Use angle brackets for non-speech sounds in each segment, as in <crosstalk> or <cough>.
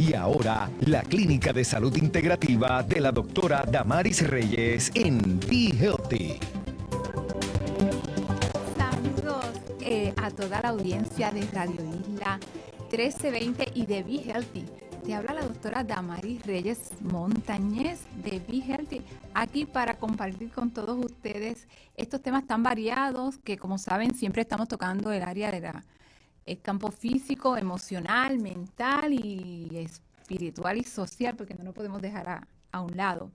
Y ahora, la Clínica de Salud Integrativa de la doctora Damaris Reyes en Be Healthy. Saludos eh, a toda la audiencia de Radio Isla 1320 y de Be Healthy. Te habla la doctora Damaris Reyes Montañez de Be Healthy, aquí para compartir con todos ustedes estos temas tan variados que, como saben, siempre estamos tocando el área de la el campo físico, emocional, mental y espiritual y social, porque no lo podemos dejar a, un lado.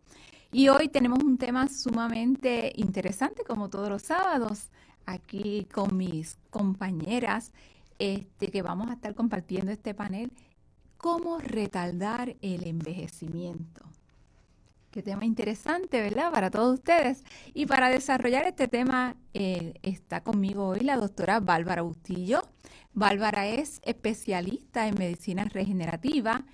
Y hoy tenemos un tema sumamente interesante, como todos los sábados, aquí con mis compañeras, este, que vamos a estar compartiendo este panel, cómo retardar el envejecimiento. Qué tema interesante, ¿verdad? Para todos ustedes. Y para desarrollar este tema eh, está conmigo hoy la doctora Bárbara Bustillo. Bárbara es especialista en medicina regenerativa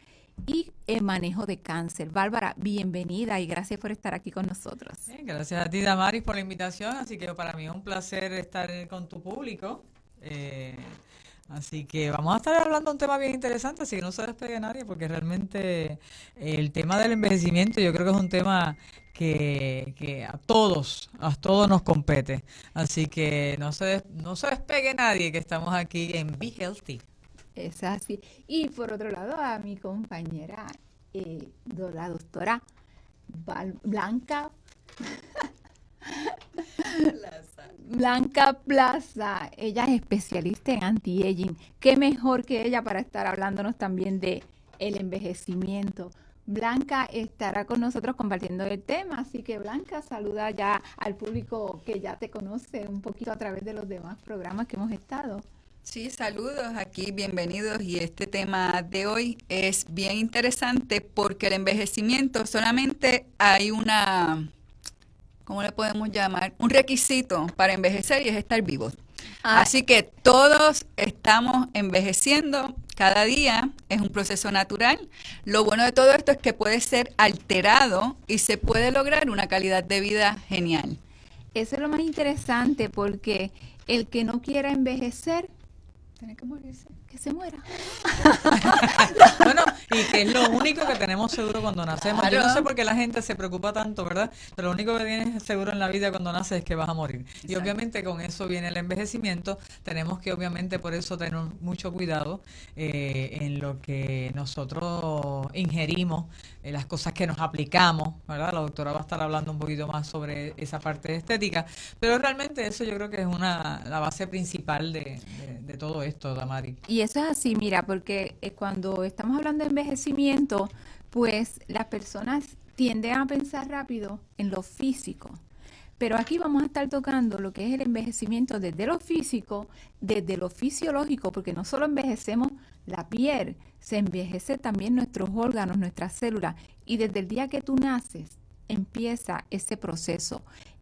y en manejo de cáncer. Bárbara, bienvenida y gracias por estar aquí con nosotros. gracias a ti, Damaris, por la invitación. Así que para mí es un placer estar con tu público. Eh, Así que vamos a estar hablando de un tema bien interesante, así que no se despegue nadie, porque realmente el tema del envejecimiento yo creo que es un tema que, a todos, a todos nos compete. Así que no se, no se despegue nadie, que estamos aquí en Be Healthy. Es así. Y por otro lado, a mi compañera, eh, la doctora Blanca. <laughs> Blanca Plaza, ella es especialista en anti-aging. Qué mejor que ella para estar hablándonos también de el envejecimiento. Blanca estará con nosotros compartiendo el tema, así que Blanca saluda ya al público que ya te conoce un poquito a través de los demás programas que hemos estado. Sí, saludos aquí, bienvenidos. Y este tema de hoy es bien interesante porque el envejecimiento solamente hay una ¿cómo le podemos llamar? Un requisito para envejecer y es estar vivos. Ah. Así que todos estamos envejeciendo cada día, es un proceso natural. Lo bueno de todo esto es que puede ser alterado y se puede lograr una calidad de vida genial. Eso es lo más interesante porque el que no quiera envejecer, tiene que morirse que se muera. <laughs> bueno, y que es lo único que tenemos seguro cuando nacemos. Yo no sé por qué la gente se preocupa tanto, ¿verdad? Pero lo único que tienes seguro en la vida cuando naces es que vas a morir. Y obviamente con eso viene el envejecimiento. Tenemos que obviamente por eso tener mucho cuidado eh, en lo que nosotros ingerimos, en las cosas que nos aplicamos, ¿verdad? La doctora va a estar hablando un poquito más sobre esa parte estética. Pero realmente eso yo creo que es una la base principal de, de todo esto, Damari. Y eso es así, mira, porque eh, cuando estamos hablando de envejecimiento, pues las personas tienden a pensar rápido en lo físico. Pero aquí vamos a estar tocando lo que es el envejecimiento desde lo físico, desde lo fisiológico, porque no solo envejecemos la piel, se envejece también nuestros órganos, nuestras células. Y desde el día que tú naces, empieza ese proceso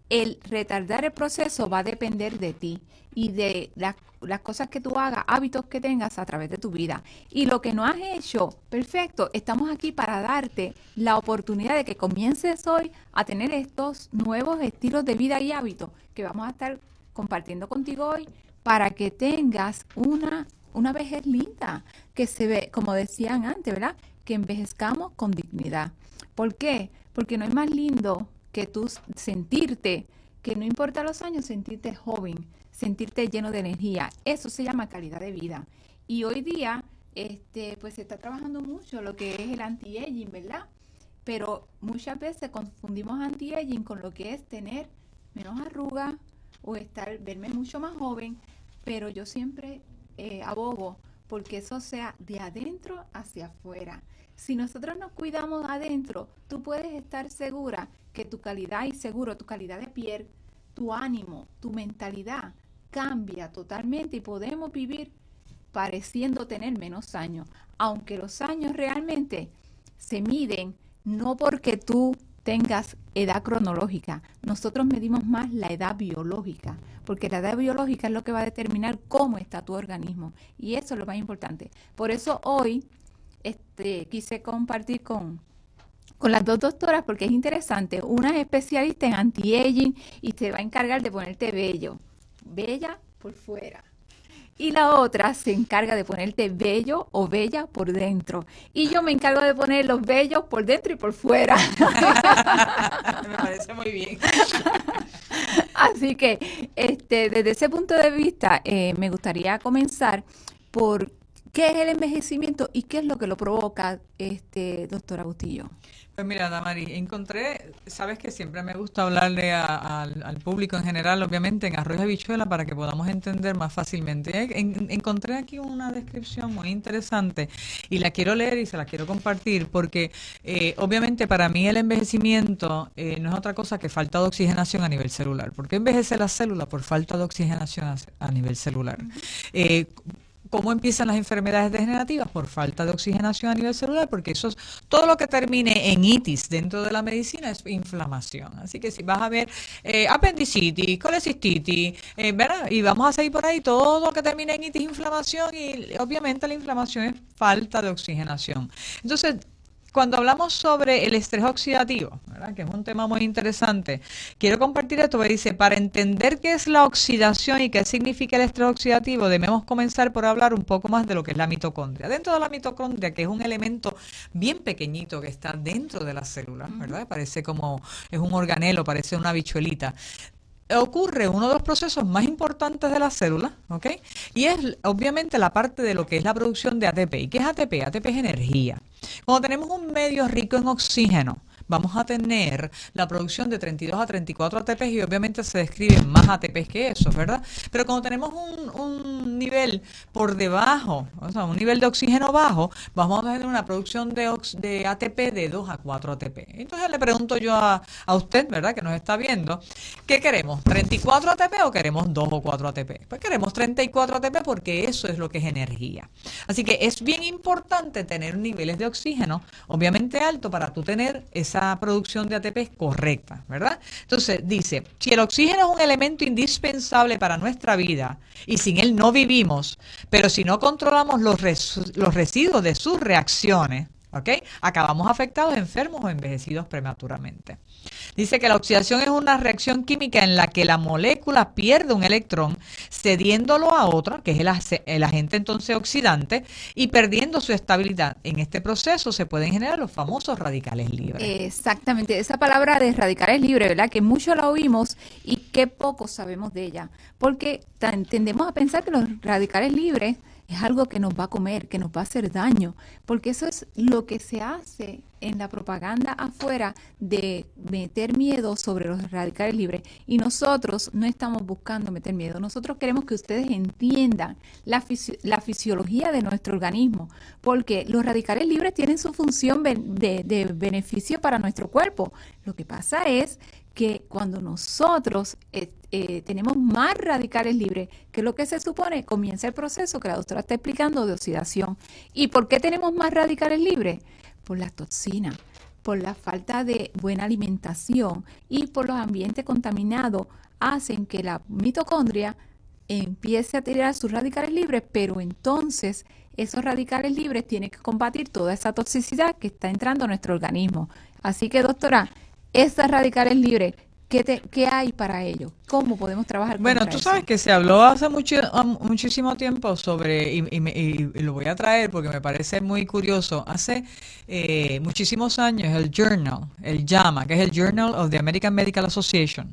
el retardar el proceso va a depender de ti y de las cosas que tú hagas, hábitos que tengas a través de tu vida. Y lo que no has hecho, perfecto, estamos aquí para darte la oportunidad de que comiences hoy a tener estos nuevos estilos de vida y hábitos que vamos a estar compartiendo contigo hoy para que tengas una, una vejez linda, que se ve, como decían antes, ¿verdad? Que envejezcamos con dignidad. ¿Por qué? Porque no hay más lindo que tú sentirte, que no importa los años, sentirte joven, sentirte lleno de energía. Eso se llama calidad de vida. Y hoy día, este, pues se está trabajando mucho lo que es el anti-aging, ¿verdad? Pero muchas veces confundimos anti-aging con lo que es tener menos arrugas o estar, verme mucho más joven, pero yo siempre eh, abogo porque eso sea de adentro hacia afuera. Si nosotros nos cuidamos adentro, tú puedes estar segura que tu calidad y seguro, tu calidad de piel, tu ánimo, tu mentalidad cambia totalmente y podemos vivir pareciendo tener menos años, aunque los años realmente se miden no porque tú tengas edad cronológica, nosotros medimos más la edad biológica, porque la edad biológica es lo que va a determinar cómo está tu organismo y eso es lo más importante. Por eso hoy este, quise compartir con, con las dos doctoras porque es interesante. Una es especialista en anti-aging y se va a encargar de ponerte bello. Bella por fuera y la otra se encarga de ponerte bello o bella por dentro. Y yo me encargo de poner los bellos por dentro y por fuera. <laughs> me parece muy bien. <laughs> Así que este, desde ese punto de vista eh, me gustaría comenzar por qué es el envejecimiento y qué es lo que lo provoca, este, doctora Bustillo. Pues mira, Damari, encontré, sabes que siempre me gusta hablarle al público en general, obviamente, en arroz y habichuela para que podamos entender más fácilmente. encontré aquí una descripción muy interesante y la quiero leer y se la quiero compartir porque eh, obviamente para mí el envejecimiento eh, no es otra cosa que falta de oxigenación a nivel celular. ¿Por qué envejece la célula? Por falta de oxigenación a, nivel celular. Eh, ¿Cómo empiezan las enfermedades degenerativas? Por falta de oxigenación a nivel celular, porque eso es, todo lo que termine en itis dentro de la medicina es inflamación. Así que si vas a ver eh, apendicitis, colecistitis, eh, ¿verdad? Y vamos a seguir por ahí, todo lo que termine en itis, inflamación, y obviamente la inflamación es falta de oxigenación. Entonces, cuando hablamos sobre el estrés oxidativo, que es un tema muy interesante, quiero compartir esto, porque dice, para entender qué es la oxidación y qué significa el estrés oxidativo, debemos comenzar por hablar un poco más de lo que es la mitocondria. Dentro de la mitocondria, que es un elemento bien pequeñito que está dentro de la célula, ¿verdad? Parece como, es un organelo, parece una bichuelita ocurre uno de los procesos más importantes de la célula, ¿ok? Y es obviamente la parte de lo que es la producción de ATP. ¿Y qué es ATP? ATP es energía. Cuando tenemos un medio rico en oxígeno, vamos a tener la producción de 32 a 34 ATP y obviamente se describen más ATP que eso, ¿verdad? Pero cuando tenemos un, nivel por debajo, o sea, un nivel de oxígeno bajo, vamos a tener una producción de, de ATP de 2 a 4 ATP. Entonces le pregunto yo a, a usted, ¿verdad? Que nos está viendo, ¿qué queremos? ¿34 ATP o queremos 2 o 4 ATP? Pues queremos 34 ATP porque eso es lo que es energía. Así que es bien importante tener niveles de oxígeno, obviamente alto, para tú tener esa producción de ATP es correcta, ¿verdad? Entonces dice, si el oxígeno es un elemento indispensable para nuestra vida y sin él no vivimos, pero si no controlamos los, los residuos de sus reacciones, ¿ok? Acabamos afectados, enfermos o envejecidos prematuramente. Dice que la oxidación es una reacción química en la que la molécula pierde un electrón cediéndolo a otro, que es el, agente entonces oxidante, y perdiendo su estabilidad. En este proceso se pueden generar los famosos radicales libres. Exactamente, esa palabra de radicales libres, ¿verdad? Que mucho la oímos y qué poco sabemos de ella, porque tendemos a pensar que los radicales libres es algo que nos va a comer, que nos va a hacer daño, porque eso es lo que se hace en la propaganda afuera de meter miedo sobre los radicales libres. Y nosotros no estamos buscando meter miedo, nosotros queremos que ustedes entiendan la, fisiología de nuestro organismo, porque los radicales libres tienen su función de beneficio para nuestro cuerpo. Lo que pasa es que cuando nosotros eh, eh, tenemos más radicales libres, que lo que se supone, comienza el proceso que la doctora está explicando de oxidación. ¿Y por qué tenemos más radicales libres? Por las toxinas, por la falta de buena alimentación y por los ambientes contaminados hacen que la mitocondria empiece a tirar sus radicales libres, pero entonces esos radicales libres tienen que combatir toda esa toxicidad que está entrando a nuestro organismo. Así que, doctora, estas radicales libres, ¿qué, te, ¿qué hay para ello? ¿Cómo podemos trabajar con Bueno, tú sabes que se habló hace mucho, muchísimo tiempo sobre, y, lo voy a traer porque me parece muy curioso, hace eh, muchísimos años el Journal, el JAMA, que es el Journal of the American Medical Association,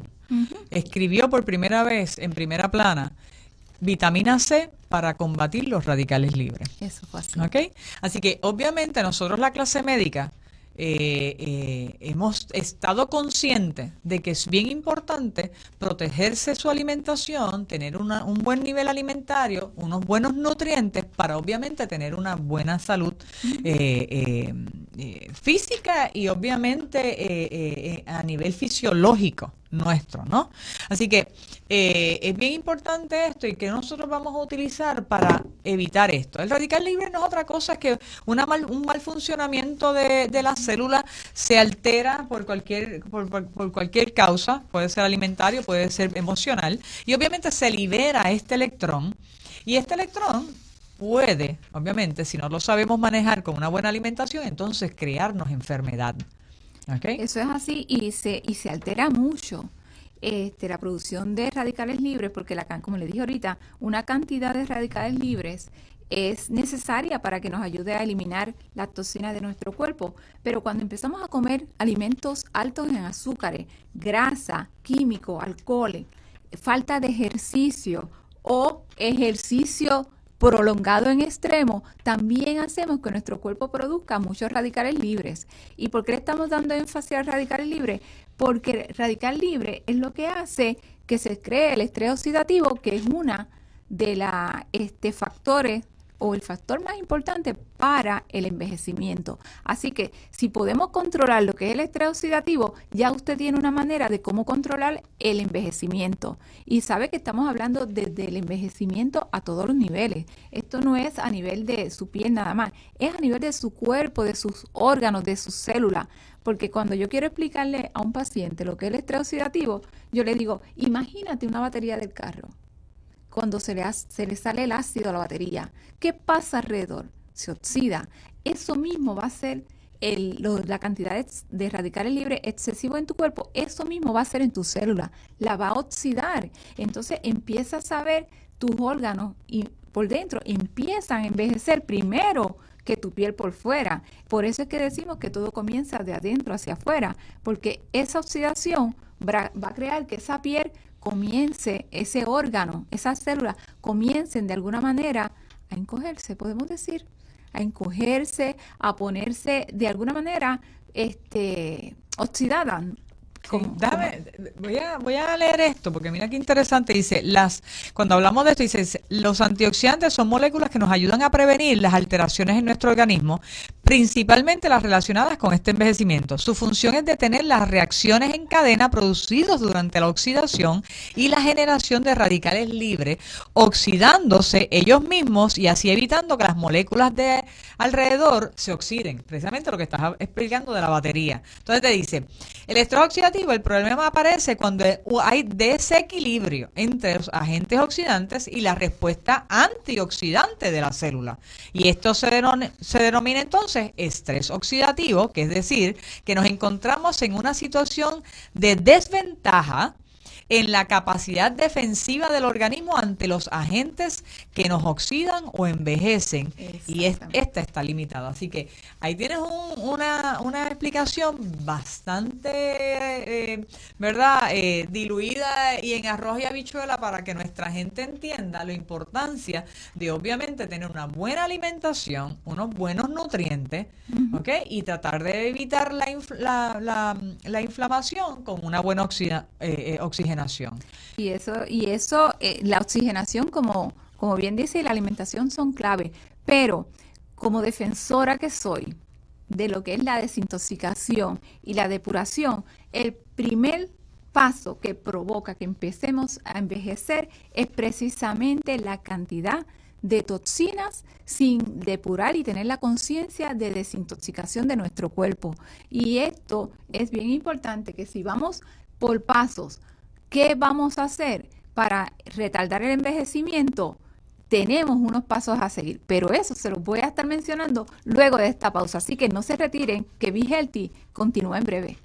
escribió por primera vez en primera plana vitamina C para combatir los radicales libres. Eso fue así. Así que obviamente nosotros la clase médica eh, eh, hemos estado conscientes de que es bien importante protegerse su alimentación, tener un buen nivel alimentario, unos buenos nutrientes para obviamente tener una buena salud eh, física y obviamente a nivel fisiológico nuestro, ¿no? Así que eh, es bien importante esto y que nosotros vamos a utilizar para evitar esto. El radical libre no es otra cosa que una un mal funcionamiento de, de la célula se altera por cualquier, por, por, cualquier causa, puede ser alimentario, puede ser emocional, y obviamente se libera este electrón, y este electrón puede, obviamente, si no lo sabemos manejar con una buena alimentación, entonces crearnos enfermedad. Eso es así y se, y se altera mucho. este, la producción de radicales libres, porque la, como le dije ahorita, una cantidad de radicales libres es necesaria para que nos ayude a eliminar las toxinas de nuestro cuerpo. Pero cuando empezamos a comer alimentos altos en azúcares, grasa, químico, alcohol, falta de ejercicio o ejercicio prolongado en extremo, también hacemos que nuestro cuerpo produzca muchos radicales libres. ¿Y por qué estamos dando énfasis al radical libre? Porque radical libre es lo que hace que se cree el estrés oxidativo, que es una de los este, factores o el factor más importante para el envejecimiento. Así que si podemos controlar lo que es el estrés oxidativo, ya usted tiene una manera de cómo controlar el envejecimiento. Y sabe que estamos hablando desde el envejecimiento a todos los niveles. Esto no es a nivel de su piel nada más, es a nivel de su cuerpo, de sus órganos, de sus células. Porque cuando yo quiero explicarle a un paciente lo que es el estrés oxidativo, yo le digo, imagínate una batería del carro cuando se le, se le sale el ácido a la batería. ¿Qué pasa alrededor? Se oxida. Eso mismo va a ser la cantidad de, radicales libres excesivo en tu cuerpo. Eso mismo va a ser en tu célula. La va a oxidar. Entonces empiezas a ver tus órganos y por dentro empiezan a envejecer primero que tu piel por fuera. Por eso es que decimos que todo comienza de adentro hacia afuera, porque esa oxidación va a crear que esa piel comience ese órgano, esas células, comiencen de alguna manera a encogerse, podemos decir, a encogerse, a ponerse de alguna manera este, oxidadas, voy, a, voy a leer esto porque mira qué interesante. Dice, las cuando hablamos de esto, dice, los antioxidantes son moléculas que nos ayudan a prevenir las alteraciones en nuestro organismo, principalmente las relacionadas con este envejecimiento. Su función es detener las reacciones en cadena producidas durante la oxidación y la generación de radicales libres, oxidándose ellos mismos y así evitando que las moléculas de alrededor se oxiden. Precisamente lo que estás explicando de la batería. Entonces te dice, el estrés oxidativo el problema aparece cuando hay desequilibrio entre los agentes oxidantes y la respuesta antioxidante de la célula. Y esto se, se denomina entonces estrés oxidativo, que es decir, que nos encontramos en una situación de desventaja en la capacidad defensiva del organismo ante los agentes que nos oxidan o envejecen. Y esta está limitada. Así que ahí tienes una, una, explicación bastante, eh, ¿verdad?, eh, diluida y en arroz y habichuela para que nuestra gente entienda la importancia de obviamente tener una buena alimentación, unos buenos nutrientes, ¿ok? Y tratar de evitar la, la, la, inflamación con una buena oxida, eh, oxigenación y eso, y eso eh, la oxigenación, como, como bien dice, la alimentación son clave. Pero como defensora que soy de lo que es la desintoxicación y la depuración, el primer paso que provoca que empecemos a envejecer es precisamente la cantidad de toxinas sin depurar y tener la conciencia de desintoxicación de nuestro cuerpo. Y esto es bien importante que si vamos por pasos, ¿Qué vamos a hacer para retardar el envejecimiento? Tenemos unos pasos a seguir, pero eso se los voy a estar mencionando luego de esta pausa. Así que no se retiren, que Be Healthy continúa en breve.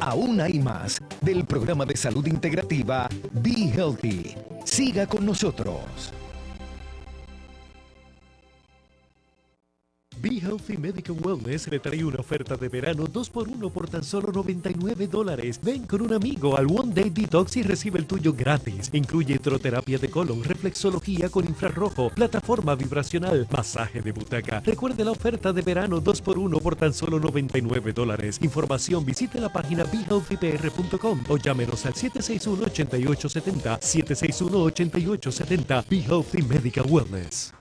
Aún hay más del programa de salud integrativa Be Healthy. Siga con nosotros. Be Healthy Medical Wellness le trae una oferta de verano 2x1 por tan solo 99 dólares. Ven con un amigo al One Day Detox y recibe el tuyo gratis. Incluye hidroterapia de colon, reflexología con infrarrojo, plataforma vibracional, masaje de butaca. Recuerde la oferta de verano 2x1 por tan solo 99 dólares. Información visite la página BeHealthyPR.com o llámenos al 761-8870. 761-8870. Be Healthy Medical Wellness.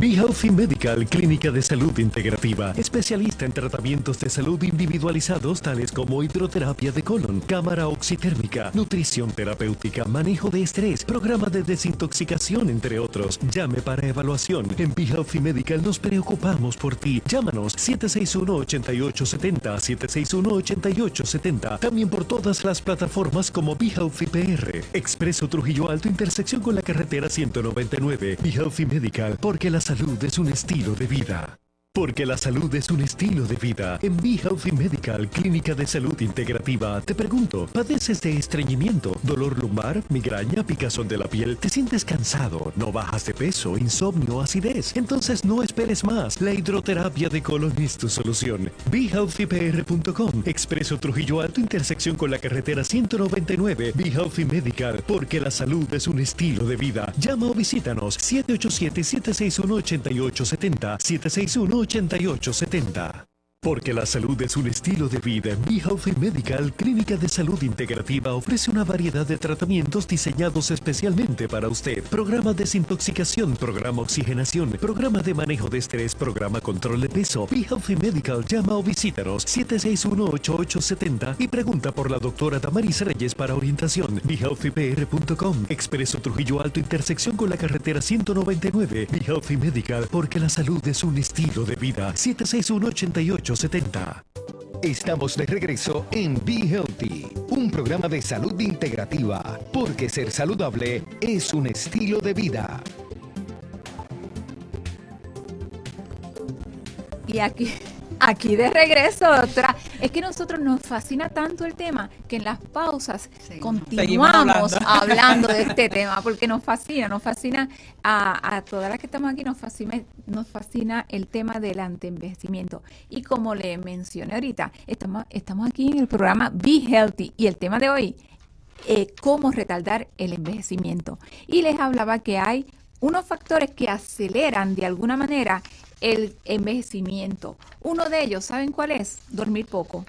Be Healthy Medical, clínica de salud integrativa, especialista en tratamientos de salud individualizados tales como hidroterapia de colon, cámara oxitérmica, nutrición terapéutica, manejo de estrés, programa de desintoxicación, entre otros. Llame para evaluación. En Be Healthy Medical nos preocupamos por ti. Llámanos 761-8870, 761-8870. También por todas las plataformas como Be Healthy PR. Expreso Trujillo Alto, intersección con la carretera 199. Be Healthy Medical, porque la salud es un estilo de vida. Porque la salud es un estilo de vida. En Be Healthy Medical, Clínica de Salud Integrativa, te pregunto, ¿padeces de estreñimiento, dolor lumbar, migraña, picazón de la piel? ¿Te sientes cansado? ¿No bajas de peso, insomnio, acidez? Entonces no esperes más. La hidroterapia de colon es tu solución. BeHealthyPR.com, Expreso Trujillo Alto, intersección con la carretera 199. Be Healthy Medical, porque la salud es un estilo de vida. Llama o visítanos 787-761-8870. 761 8870. Porque la salud es un estilo de vida. Be Healthy Medical, Clínica de Salud Integrativa, ofrece una variedad de tratamientos diseñados especialmente para usted. Programa desintoxicación, programa oxigenación, programa de manejo de estrés, programa control de peso. Be Healthy Medical, llama o visítanos 761-8870 y pregunta por la doctora Damaris Reyes para orientación. BeHealthyPR.com, Expreso Trujillo Alto, intersección con la carretera 199. Be Healthy Medical, porque la salud es un estilo de vida. 761 88 Estamos de regreso en Be Healthy, un programa de salud integrativa, porque ser saludable es un estilo de vida. Y aquí, aquí de regreso, doctora. Es que a nosotros nos fascina tanto el tema que en las pausas continuamos hablando. de este <laughs> tema, porque nos fascina, nos fascina a, a, todas las que estamos aquí, nos fascina, nos fascina el tema del antienvejecimiento. Y como le mencioné ahorita, estamos, estamos aquí en el programa Be Healthy y el tema de hoy, eh, cómo retardar el envejecimiento. Y les hablaba que hay unos factores que aceleran de alguna manera el envejecimiento. Uno de ellos, ¿saben cuál es? Dormir poco.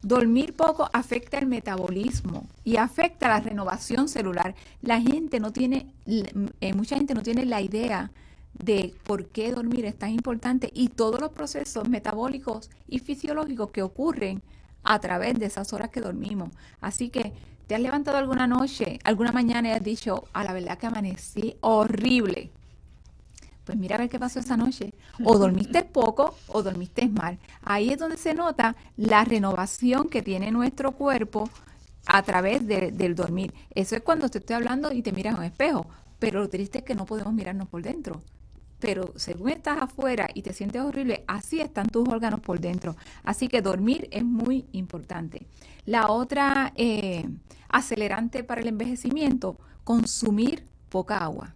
Dormir poco afecta el metabolismo y afecta la renovación celular. La gente no tiene, eh, mucha gente no tiene la idea de por qué dormir es tan importante y todos los procesos metabólicos y fisiológicos que ocurren a través de esas horas que dormimos. Así que te has levantado alguna noche, alguna mañana y has dicho, a la verdad que amanecí horrible pues mira a ver qué pasó esa noche. O dormiste poco o dormiste mal. Ahí es donde se nota la renovación que tiene nuestro cuerpo a través del dormir. Eso es cuando te estoy hablando y te miras en un espejo. Pero lo triste es que no podemos mirarnos por dentro. Pero según estás afuera y te sientes horrible, así están tus órganos por dentro. Así que dormir es muy importante. La otra eh, acelerante para el envejecimiento, consumir poca agua.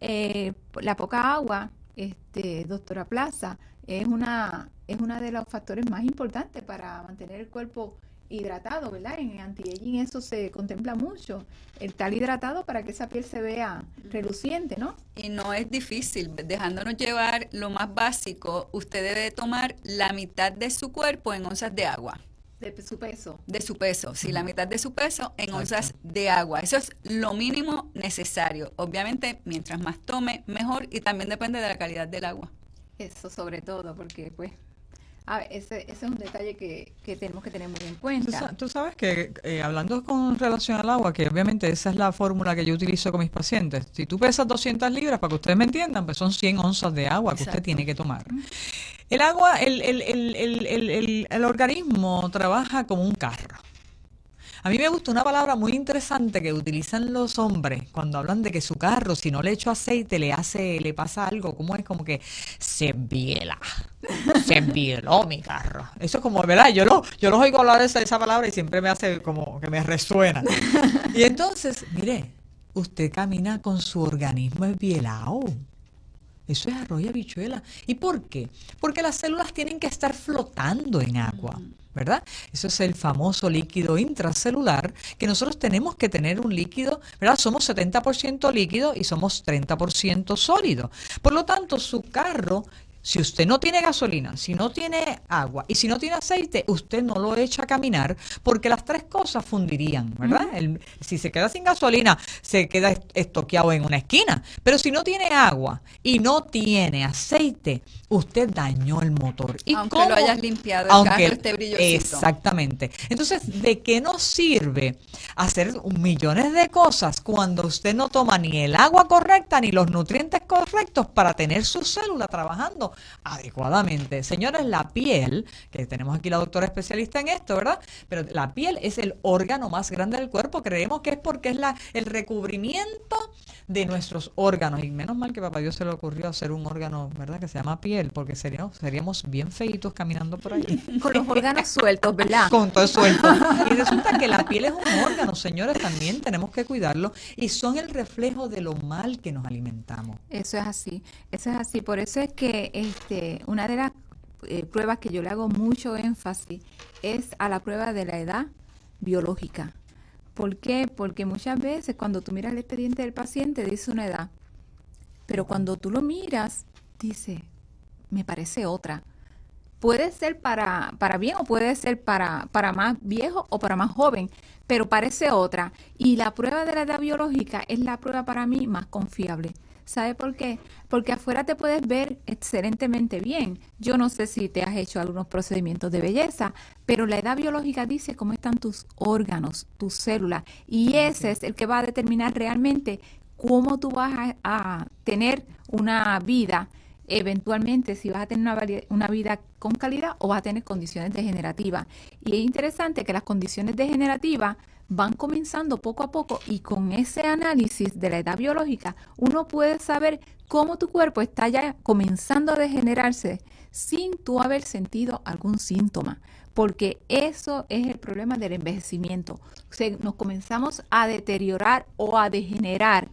Eh, la poca agua, este, doctora Plaza, es una, es uno de los factores más importantes para mantener el cuerpo hidratado, ¿verdad? En anti-aging eso se contempla mucho, el tal hidratado para que esa piel se vea reluciente, ¿no? Y no es difícil, dejándonos llevar lo más básico, usted debe tomar la mitad de su cuerpo en onzas de agua. De su peso. De su peso, sí, la mitad de su peso en onzas de agua. Eso es lo mínimo necesario. Obviamente, mientras más tome, mejor y también depende de la calidad del agua. Eso sobre todo, porque pues ese, ese, es un detalle que, tenemos que tener muy en cuenta. Tú, sabes que eh, hablando con relación al agua, que obviamente esa es la fórmula que yo utilizo con mis pacientes. Si tú pesas 200 libras, para que ustedes me entiendan, pues son 100 onzas de agua que usted tiene que tomar. El agua, el, el, el, organismo trabaja como un carro. A mí me gusta una palabra muy interesante que utilizan los hombres cuando hablan de que su carro, si no le echo aceite, le hace, le pasa algo. ¿Cómo es? Como que se biela. Se bieló mi carro. Eso es como, ¿verdad? Yo lo, yo lo oigo hablar de esa, esa palabra y siempre me hace como que me resuena. Y entonces, mire, usted camina con su organismo esbielado. Eso es arroyo habichuela. ¿Y por qué? Porque las células tienen que estar flotando en agua. ¿verdad? Eso es el famoso líquido intracelular, que nosotros tenemos que tener un líquido, ¿verdad? Somos 70% líquido y somos 30% sólido. Por lo tanto, su carro si usted no tiene gasolina, si no tiene agua y si no tiene aceite, usted no lo echa a caminar porque las tres cosas fundirían, ¿verdad? si se queda sin gasolina, se queda estoqueado en una esquina. Pero si no tiene agua y no tiene aceite, usted dañó el motor. ¿Y aunque lo hayas limpiado, el aunque, carro esté brillosito. Exactamente. Entonces, ¿de qué nos sirve hacer millones de cosas cuando usted no toma ni el agua correcta ni los nutrientes correctos para tener su célula trabajando adecuadamente. Señores, la piel, que tenemos aquí la doctora especialista en esto, ¿verdad? Pero la piel es el órgano más grande del cuerpo. Creemos que es porque es la, el recubrimiento de nuestros órganos. Y menos mal que papá Dios se le ocurrió hacer un órgano, ¿verdad? Que se llama piel, porque seríamos, seríamos bien feitos caminando por ahí. <laughs> Con los órganos sueltos, ¿verdad? Con todo suelto. <laughs> Y resulta que la piel es un órgano, señores, también tenemos que cuidarlo. Y son el reflejo de lo mal que nos alimentamos. Eso es así, eso es así. Por eso es que este, una de las eh, pruebas que yo le hago mucho énfasis es a la prueba de la edad biológica. ¿Por qué? Porque muchas veces cuando tú miras el expediente del paciente dice una edad, pero cuando tú lo miras dice, me parece otra. Puede ser para, para bien o puede ser para, para más viejo o para más joven, pero parece otra. Y la prueba de la edad biológica es la prueba para mí más confiable. ¿Sabe por qué? Porque afuera te puedes ver excelentemente bien. Yo no sé si te has hecho algunos procedimientos de belleza, pero la edad biológica dice cómo están tus órganos, tus células, y ese es el que va a determinar realmente cómo tú vas a, a tener una vida eventualmente si vas a tener una, vida con calidad o vas a tener condiciones degenerativas. Y es interesante que las condiciones degenerativas van comenzando poco a poco y con ese análisis de la edad biológica uno puede saber cómo tu cuerpo está ya comenzando a degenerarse sin tú haber sentido algún síntoma. Porque eso es el problema del envejecimiento. nos comenzamos a deteriorar o a degenerar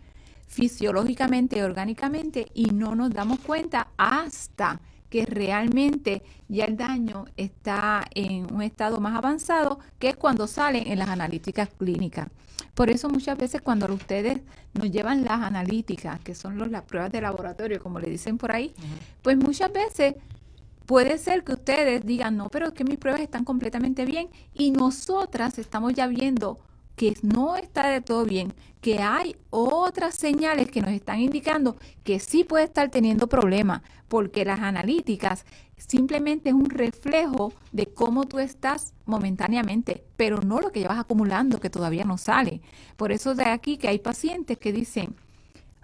fisiológicamente y orgánicamente y no nos damos cuenta hasta que realmente ya el daño está en un estado más avanzado, que es cuando salen en las analíticas clínicas. Por eso muchas veces cuando ustedes nos llevan las analíticas, que son las pruebas de laboratorio, como le dicen por ahí, pues muchas veces puede ser que ustedes digan, no, pero es que mis pruebas están completamente bien y nosotras estamos ya viendo que no está de todo bien, que hay otras señales que nos están indicando que sí puede estar teniendo problemas, porque las analíticas simplemente es un reflejo de cómo tú estás momentáneamente, pero no lo que llevas acumulando que todavía no sale. Por eso de aquí que hay pacientes que dicen,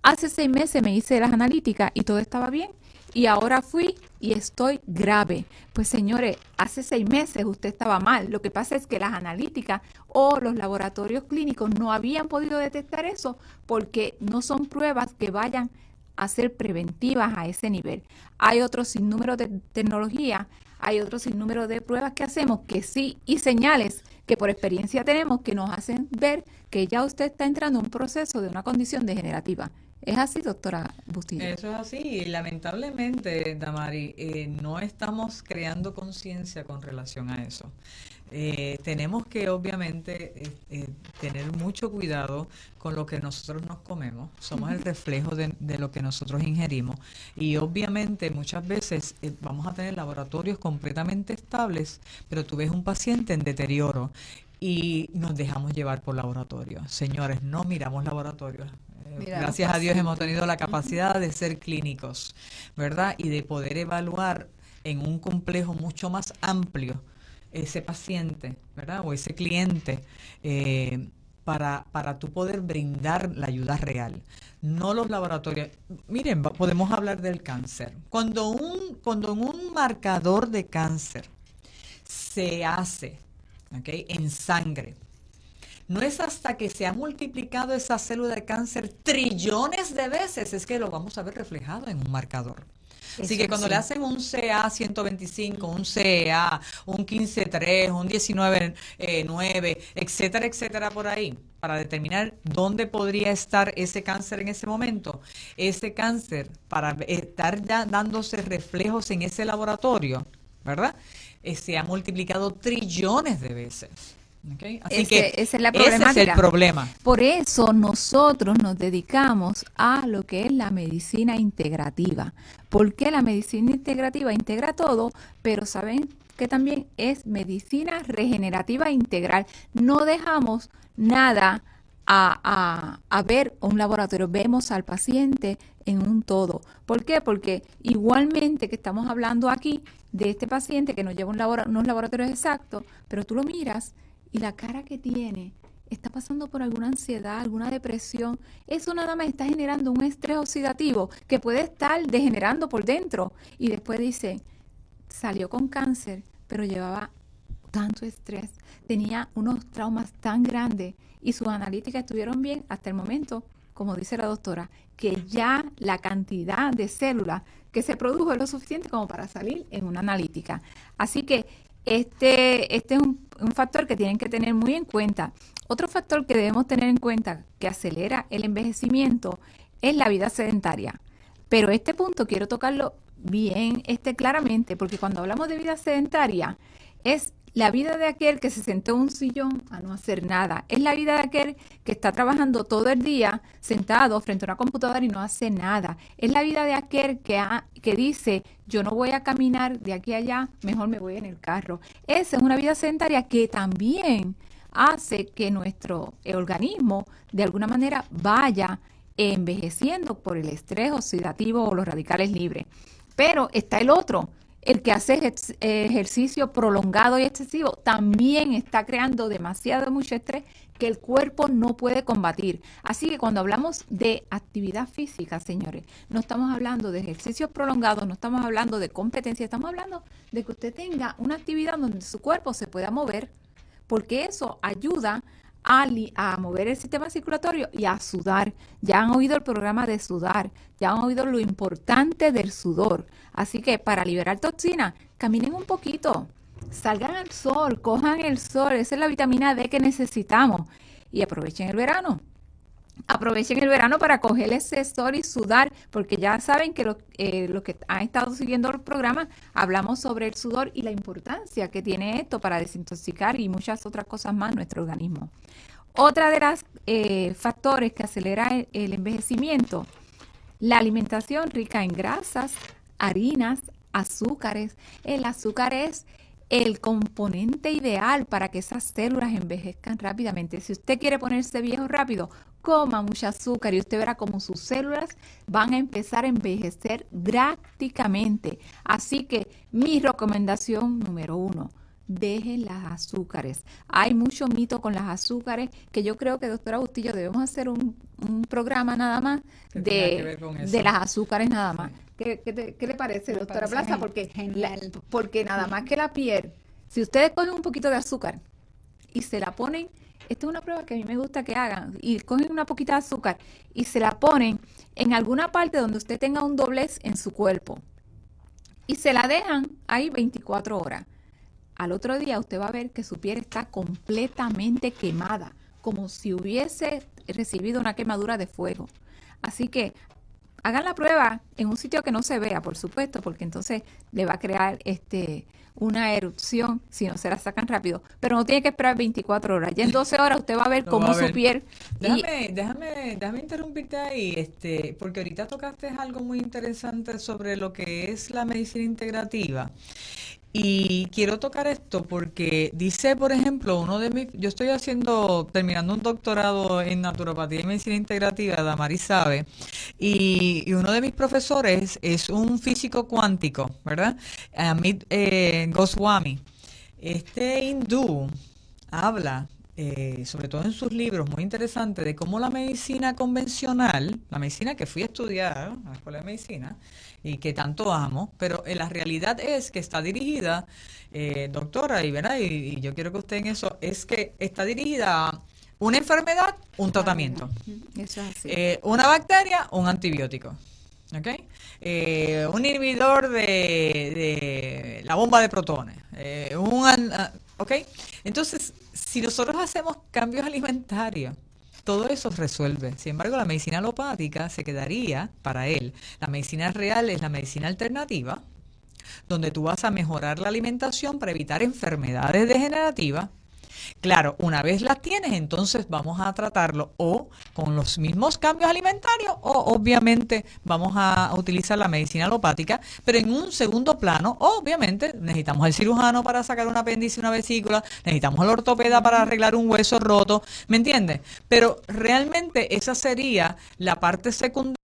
hace seis meses me hice las analíticas y todo estaba bien, y ahora fui y estoy grave. Pues señores, hace seis meses usted estaba mal. Lo que pasa es que las analíticas o los laboratorios clínicos no habían podido detectar eso porque no son pruebas que vayan a ser preventivas a ese nivel. Hay otro sinnúmero de tecnología, hay otro sinnúmero de pruebas que hacemos que sí y señales que por experiencia tenemos que nos hacen ver que ya usted está entrando en un proceso de una condición degenerativa. ¿Es así, doctora Bustillo? Eso es así. Y lamentablemente, Damari, eh, no estamos creando conciencia con relación a eso. Eh, tenemos que obviamente eh, tener mucho cuidado con lo que nosotros nos comemos. Somos el reflejo de, de lo que nosotros ingerimos. Y obviamente muchas veces vamos a tener laboratorios completamente estables, pero tú ves un paciente en deterioro y nos dejamos llevar por laboratorio. Señores, no miramos laboratorios. Gracias a Dios hemos tenido la capacidad de ser clínicos, ¿verdad? Y de poder evaluar en un complejo mucho más amplio ese paciente, ¿verdad? O ese cliente. Eh, para, para tú poder brindar la ayuda real, no los laboratorios. Miren, podemos hablar del cáncer. Cuando un, cuando un marcador de cáncer se hace ¿okay? en sangre, no es hasta que se ha multiplicado esa célula de cáncer trillones de veces es que lo vamos a ver reflejado en un marcador. Así que cuando le hacen un CA 125, un CA, un 15.3, un 19.9, eh, etcétera, etcétera, por ahí, para determinar dónde podría estar ese cáncer en ese momento, ese cáncer, para estar ya dándose reflejos en ese laboratorio, ¿verdad? Eh, se ha multiplicado trillones de veces. Así que esa es la ese es el problema. Por eso nosotros nos dedicamos a lo que es la medicina integrativa. Porque la medicina integrativa integra todo, pero saben que también es medicina regenerativa integral. No dejamos nada a, a, a, ver un laboratorio, vemos al paciente en un todo. ¿Por qué? Porque igualmente que estamos hablando aquí de este paciente que nos lleva un unos laboratorios exactos, pero tú lo miras y la cara que tiene está pasando por alguna ansiedad, alguna depresión, eso nada más está generando un estrés oxidativo que puede estar degenerando por dentro. Y después dice, salió con cáncer, pero llevaba tanto estrés, tenía unos traumas tan grandes y sus analíticas estuvieron bien hasta el momento, como dice la doctora, que ya la cantidad de células que se produjo es lo suficiente como para salir en una analítica. Así que este, este es un, un, factor que tienen que tener muy en cuenta. Otro factor que debemos tener en cuenta que acelera el envejecimiento es la vida sedentaria. Pero este punto quiero tocarlo bien este, claramente, porque cuando hablamos de vida sedentaria, es la vida de aquel que se sentó en un sillón a no hacer nada. Es la vida de aquel que está trabajando todo el día sentado frente a una computadora y no hace nada. Es la vida de aquel que, que dice, yo no voy a caminar de aquí a allá, mejor me voy en el carro. Esa es una vida sedentaria que también hace que nuestro organismo de alguna manera vaya envejeciendo por el estrés oxidativo o los radicales libres. Pero está el otro, el que hace ejercicio prolongado y excesivo también está creando demasiado mucho estrés que el cuerpo no puede combatir. Así que cuando hablamos de actividad física, señores, no estamos hablando de ejercicios prolongados, no estamos hablando de competencia, estamos hablando de que usted tenga una actividad donde su cuerpo se pueda mover, porque eso ayuda a, mover el sistema circulatorio y a sudar. Ya han oído el programa de sudar, ya han oído lo importante del sudor. Así que para liberar toxina, caminen un poquito, salgan al sol, cojan el sol, esa es la vitamina D que necesitamos. Y aprovechen el verano. Aprovechen el verano para coger ese sol y sudar, porque ya saben que eh, los que han estado siguiendo el programa, hablamos sobre el sudor y la importancia que tiene esto para desintoxicar y muchas otras cosas más nuestro organismo. Otra de las eh, factores que acelera el envejecimiento, la alimentación rica en grasas, harinas, azúcares. El azúcar es el componente ideal para que esas células envejezcan rápidamente. Si usted quiere ponerse viejo rápido, coma mucho azúcar y usted verá cómo sus células van a empezar a envejecer drásticamente. Así que mi recomendación número uno, dejen las azúcares. Hay mucho mito con las azúcares que yo creo que, doctora Bustillo, debemos hacer un, programa nada más de, de las azúcares nada más. ¿Qué, le parece, doctora Plaza? Porque, porque nada más que la piel, si ustedes cogen un poquito de azúcar y se la ponen esta es una prueba que a mí me gusta que hagan. Y cogen una poquita de azúcar y se la ponen en alguna parte donde usted tenga un doblez en su cuerpo. Y se la dejan ahí 24 horas. Al otro día usted va a ver que su piel está completamente quemada, como si hubiese recibido una quemadura de fuego. Así que hagan la prueba en un sitio que no se vea, por supuesto, porque entonces le va a crear este una erupción si no se la sacan rápido. Pero no tiene que esperar 24 horas. Ya en 12 horas usted va a ver <laughs> cómo su piel... Déjame, déjame, déjame interrumpirte ahí, este, porque ahorita tocaste algo muy interesante sobre lo que es la medicina integrativa. Y quiero tocar esto porque dice, por ejemplo, uno de mis, yo estoy haciendo, terminando un doctorado en naturopatía y medicina integrativa, Damaris sabe, y, uno de mis profesores es un físico cuántico, ¿verdad? Amit eh, Goswami. Este hindú habla eh, sobre todo en sus libros, muy interesante, de cómo la medicina convencional, la medicina que fui a estudiar la escuela de medicina y que tanto amo, pero en la realidad es que está dirigida, eh, doctora, y, ¿verdad? Y, yo quiero que usted en eso, es que está dirigida a una enfermedad, un tratamiento. Eh, una bacteria, un antibiótico. ¿Okay? un inhibidor de, de, la bomba de protones. un, ¿Ok? Entonces, si nosotros hacemos cambios alimentarios, todo eso resuelve. Sin embargo, la medicina alopática se quedaría para él. La medicina real es la medicina alternativa, donde tú vas a mejorar la alimentación para evitar enfermedades degenerativas Claro, una vez las tienes, entonces vamos a tratarlo o con los mismos cambios alimentarios o obviamente vamos a utilizar la medicina alopática, pero en un segundo plano, obviamente necesitamos el cirujano para sacar un apéndice, una vesícula, necesitamos el ortopeda para arreglar un hueso roto, ¿me entiendes? Pero realmente esa sería la parte secundaria